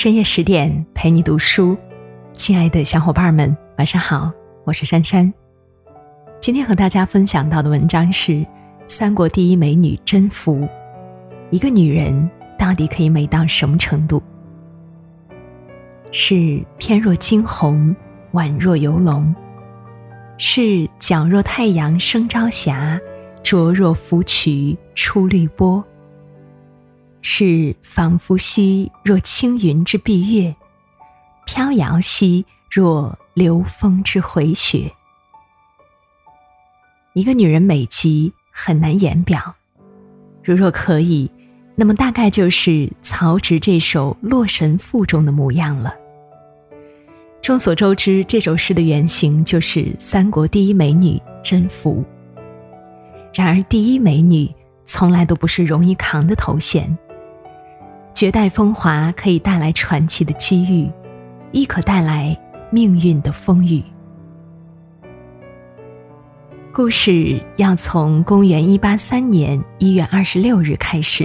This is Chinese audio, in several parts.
深夜十点陪你读书，亲爱的小伙伴们，晚上好，我是珊珊。今天和大家分享到的文章是三国第一美女甄宓。一个女人到底可以美到什么程度？是翩若惊鸿，宛若游龙；是皎若太阳升朝霞，灼若芙蕖出绿波。是仿佛兮若轻云之蔽月，飘摇兮若流风之回雪。一个女人美极很难言表，如若可以，那么大概就是曹植这首《洛神赋》中的模样了。众所周知，这首诗的原型就是三国第一美女甄宓。然而，第一美女从来都不是容易扛的头衔。绝代风华可以带来传奇的机遇，亦可带来命运的风雨。故事要从公元一八三年一月二十六日开始。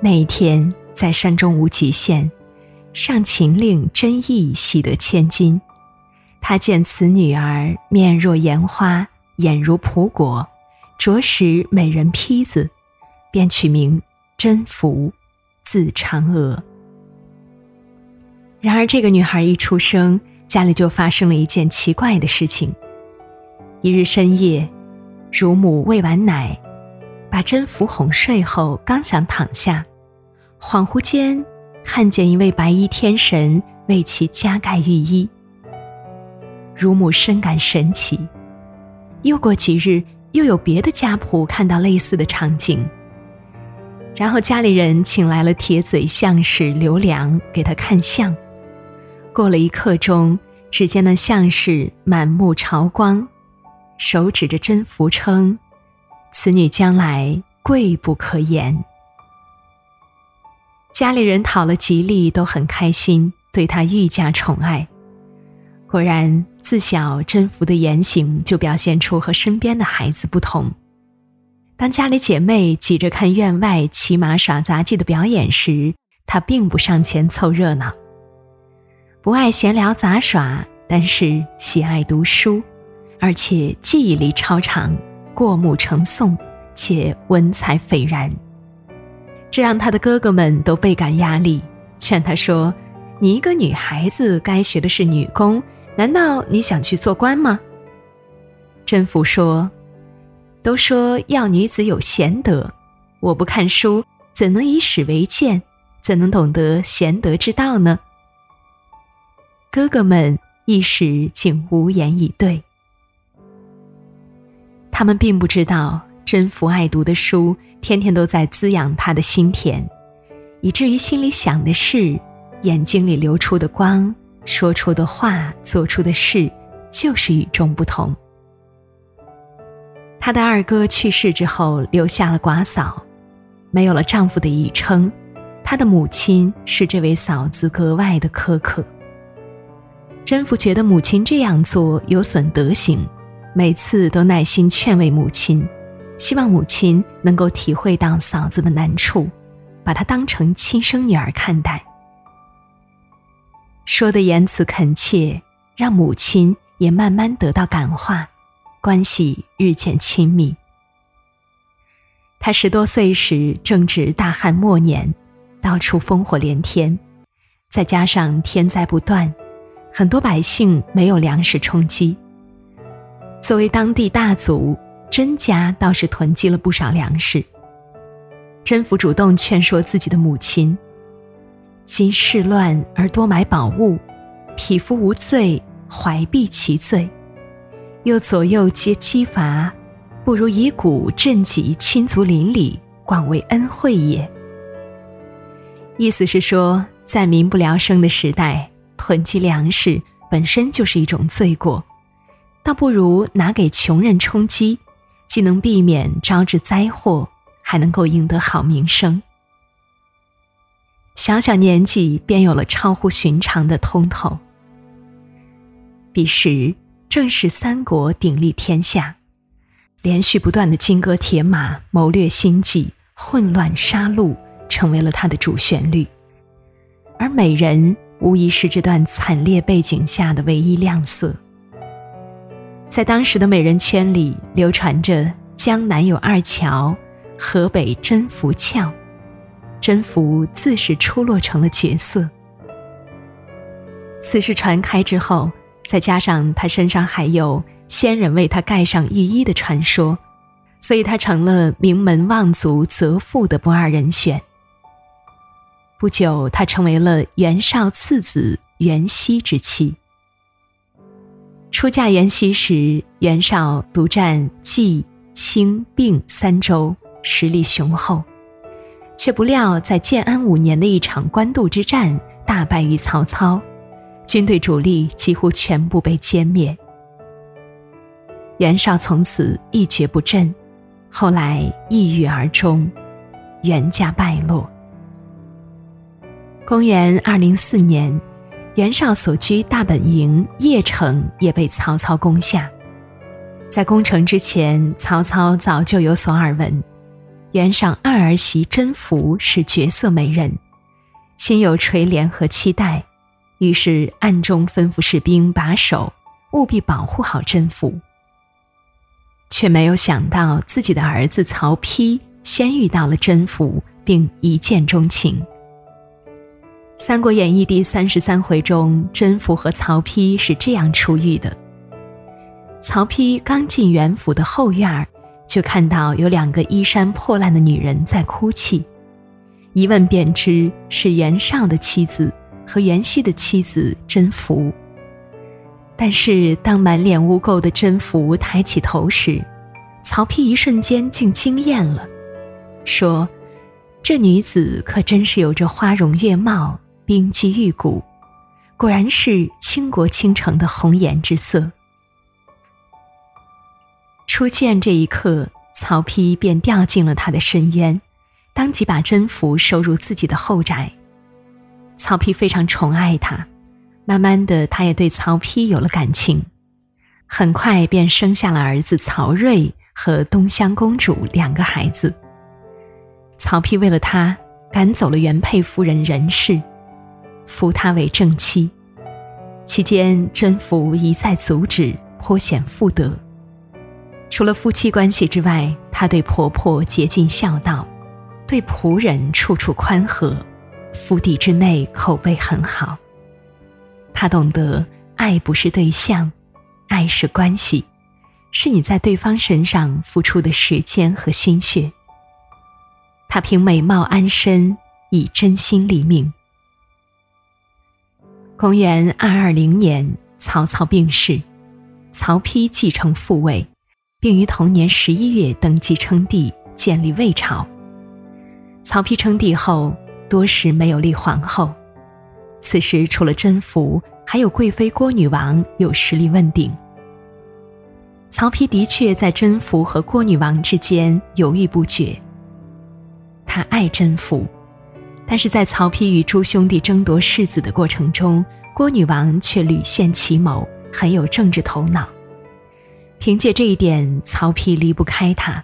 那一天，在山中无极县，上秦令真意喜得千金。他见此女儿面若颜花，眼如蒲果，着实美人坯子，便取名。甄宓，字嫦娥。然而，这个女孩一出生，家里就发生了一件奇怪的事情。一日深夜，乳母喂完奶，把甄宓哄睡后，刚想躺下，恍惚间看见一位白衣天神为其加盖御衣。乳母深感神奇。又过几日，又有别的家仆看到类似的场景。然后家里人请来了铁嘴相士刘良给他看相。过了一刻钟，只见那相士满目朝光，手指着甄宓称：“此女将来贵不可言。”家里人讨了吉利，都很开心，对她愈加宠爱。果然，自小甄宓的言行就表现出和身边的孩子不同。当家里姐妹挤着看院外骑马耍杂技的表演时，他并不上前凑热闹。不爱闲聊杂耍，但是喜爱读书，而且记忆力超长，过目成诵，且文采斐然。这让他的哥哥们都倍感压力，劝他说：“你一个女孩子，该学的是女工，难道你想去做官吗？”甄宓说。都说要女子有贤德，我不看书，怎能以史为鉴？怎能懂得贤德之道呢？哥哥们一时竟无言以对。他们并不知道，甄宓爱读的书，天天都在滋养他的心田，以至于心里想的事，眼睛里流出的光，说出的话，做出的事，就是与众不同。她的二哥去世之后，留下了寡嫂，没有了丈夫的倚撑，她的母亲是这位嫂子格外的苛刻。甄宓觉得母亲这样做有损德行，每次都耐心劝慰母亲，希望母亲能够体会到嫂子的难处，把她当成亲生女儿看待。说的言辞恳切，让母亲也慢慢得到感化。关系日渐亲密。他十多岁时正值大旱末年，到处烽火连天，再加上天灾不断，很多百姓没有粮食充饥。作为当地大族，甄家倒是囤积了不少粮食。甄宓主动劝说自己的母亲：“今世乱而多买宝物，匹夫无罪，怀璧其罪。”又左右皆欺伐，不如以古赈己，亲族邻里，广为恩惠也。意思是说，在民不聊生的时代，囤积粮食本身就是一种罪过，倒不如拿给穷人充饥，既能避免招致灾祸，还能够赢得好名声。小小年纪便有了超乎寻常的通透。彼时。正是三国鼎立天下，连续不断的金戈铁马、谋略心计、混乱杀戮，成为了他的主旋律。而美人无疑是这段惨烈背景下的唯一亮色。在当时的美人圈里，流传着江南有二乔，河北甄宓俏。甄宓自是出落成了绝色。此事传开之后，再加上他身上还有仙人为他盖上御衣的传说，所以他成了名门望族择妇的不二人选。不久，他成为了袁绍次子袁熙之妻。出嫁袁熙时，袁绍独占冀、青、并三州，实力雄厚，却不料在建安五年的一场官渡之战大败于曹操。军队主力几乎全部被歼灭，袁绍从此一蹶不振，后来抑郁而终，袁家败落。公元二零四年，袁绍所居大本营邺城也被曹操攻下。在攻城之前，曹操早就有所耳闻，袁绍二儿媳甄宓是绝色美人，心有垂怜和期待。于是暗中吩咐士兵把守，务必保护好甄宓。却没有想到自己的儿子曹丕先遇到了甄宓，并一见钟情。《三国演义》第三十三回中，甄宓和曹丕是这样初遇的：曹丕刚进袁府的后院儿，就看到有两个衣衫破烂的女人在哭泣，一问便知是袁绍的妻子。和袁熙的妻子甄宓，但是当满脸污垢的甄宓抬起头时，曹丕一瞬间竟惊艳了，说：“这女子可真是有着花容月貌、冰肌玉骨，果然是倾国倾城的红颜之色。”初见这一刻，曹丕便掉进了他的深渊，当即把甄宓收入自己的后宅。曹丕非常宠爱他，慢慢的，他也对曹丕有了感情，很快便生下了儿子曹睿和东乡公主两个孩子。曹丕为了他，赶走了原配夫人任氏，扶她为正妻。期间，甄宓一再阻止，颇显妇德。除了夫妻关系之外，她对婆婆竭尽孝道，对仆人处处宽和。府邸之内口碑很好。他懂得爱不是对象，爱是关系，是你在对方身上付出的时间和心血。他凭美貌安身，以真心立命。公元二二零年，曹操病逝，曹丕继承父位，并于同年十一月登基称帝，建立魏朝。曹丕称帝后。多时没有立皇后，此时除了甄宓，还有贵妃郭女王有实力问鼎。曹丕的确在甄宓和郭女王之间犹豫不决。他爱甄宓，但是在曹丕与诸兄弟争夺世子的过程中，郭女王却屡献奇谋，很有政治头脑。凭借这一点，曹丕离不开她，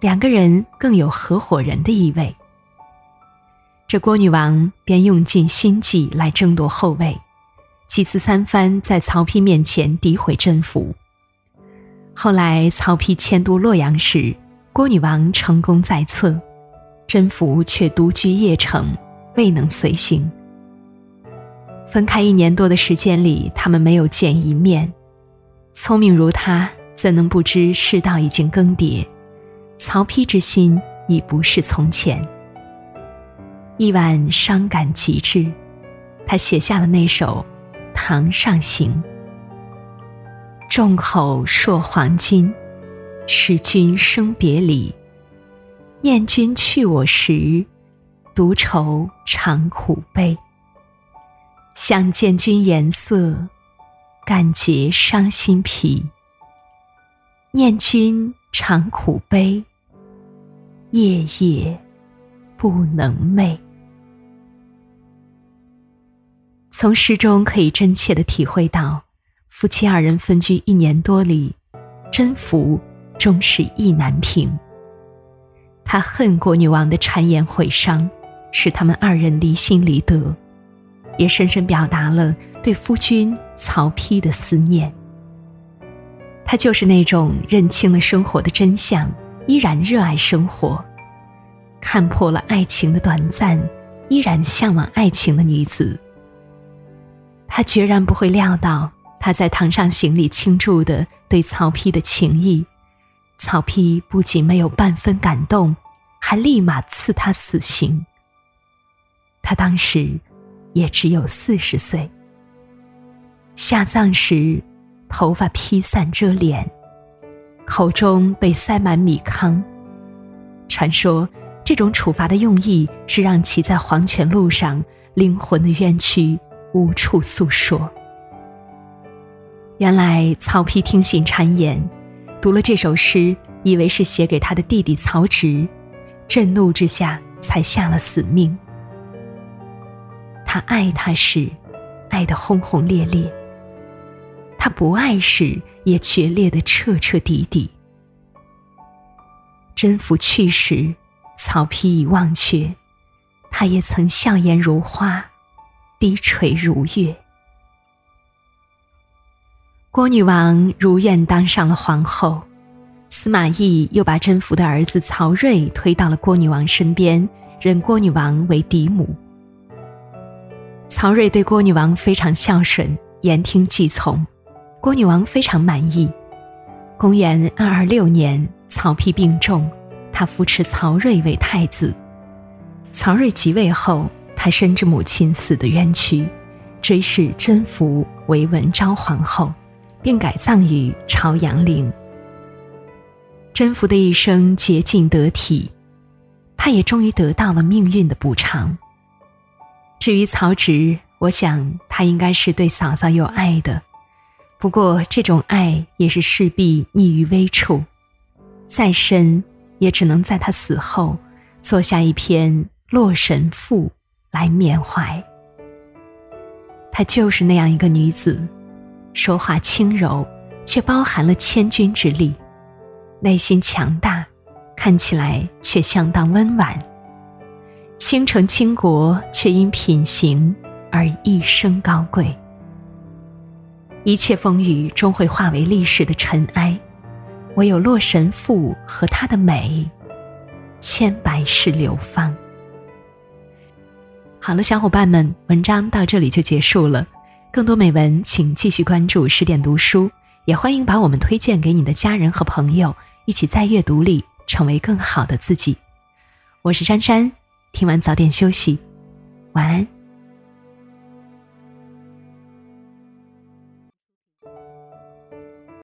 两个人更有合伙人的意味。这郭女王便用尽心计来争夺后位，几次三番在曹丕面前诋毁甄宓。后来曹丕迁都洛阳时，郭女王成功在侧，甄宓却独居邺城，未能随行。分开一年多的时间里，他们没有见一面。聪明如他，怎能不知世道已经更迭？曹丕之心已不是从前。一晚伤感极致，他写下了那首《堂上行》：“众口铄黄金，使君生别离。念君去我时，独愁长苦悲。想见君颜色，感结伤心脾。念君长苦悲，夜夜。”不能寐。从诗中可以真切的体会到，夫妻二人分居一年多里，甄宓终是意难平。他恨郭女王的谗言毁伤，使他们二人离心离德，也深深表达了对夫君曹丕的思念。他就是那种认清了生活的真相，依然热爱生活，看破了爱情的短暂，依然向往爱情的女子。她决然不会料到，她在堂上行里倾注的对曹丕的情谊，曹丕不仅没有半分感动，还立马赐他死刑。他当时也只有四十岁。下葬时，头发披散遮脸，口中被塞满米糠。传说这种处罚的用意是让其在黄泉路上灵魂的冤屈无处诉说。原来曹丕听信谗言，读了这首诗，以为是写给他的弟弟曹植，震怒之下才下了死命。他爱他时，爱得轰轰烈烈；他不爱时，也决裂得彻彻底底。甄宓去时，曹丕已忘却，他也曾笑颜如花，低垂如月。郭女王如愿当上了皇后，司马懿又把甄宓的儿子曹睿推到了郭女王身边，认郭女王为嫡母。曹睿对郭女王非常孝顺，言听计从，郭女王非常满意。公元二二六年，曹丕病重，他扶持曹睿为太子。曹睿即位后，他深知母亲死的冤屈，追谥甄宓为文昭皇后，并改葬于朝阳陵。甄宓的一生洁净得体，他也终于得到了命运的补偿。至于曹植，我想他应该是对嫂嫂有爱的，不过这种爱也是势必溺于微处，再深也只能在他死后做下一篇《洛神赋》来缅怀。她就是那样一个女子，说话轻柔，却包含了千钧之力；内心强大，看起来却相当温婉。倾城倾国，却因品行而一生高贵。一切风雨终会化为历史的尘埃，唯有《洛神赋》和它的美，千百世流芳。好了，小伙伴们，文章到这里就结束了。更多美文，请继续关注十点读书，也欢迎把我们推荐给你的家人和朋友，一起在阅读里成为更好的自己。我是珊珊。听完早点休息，晚安。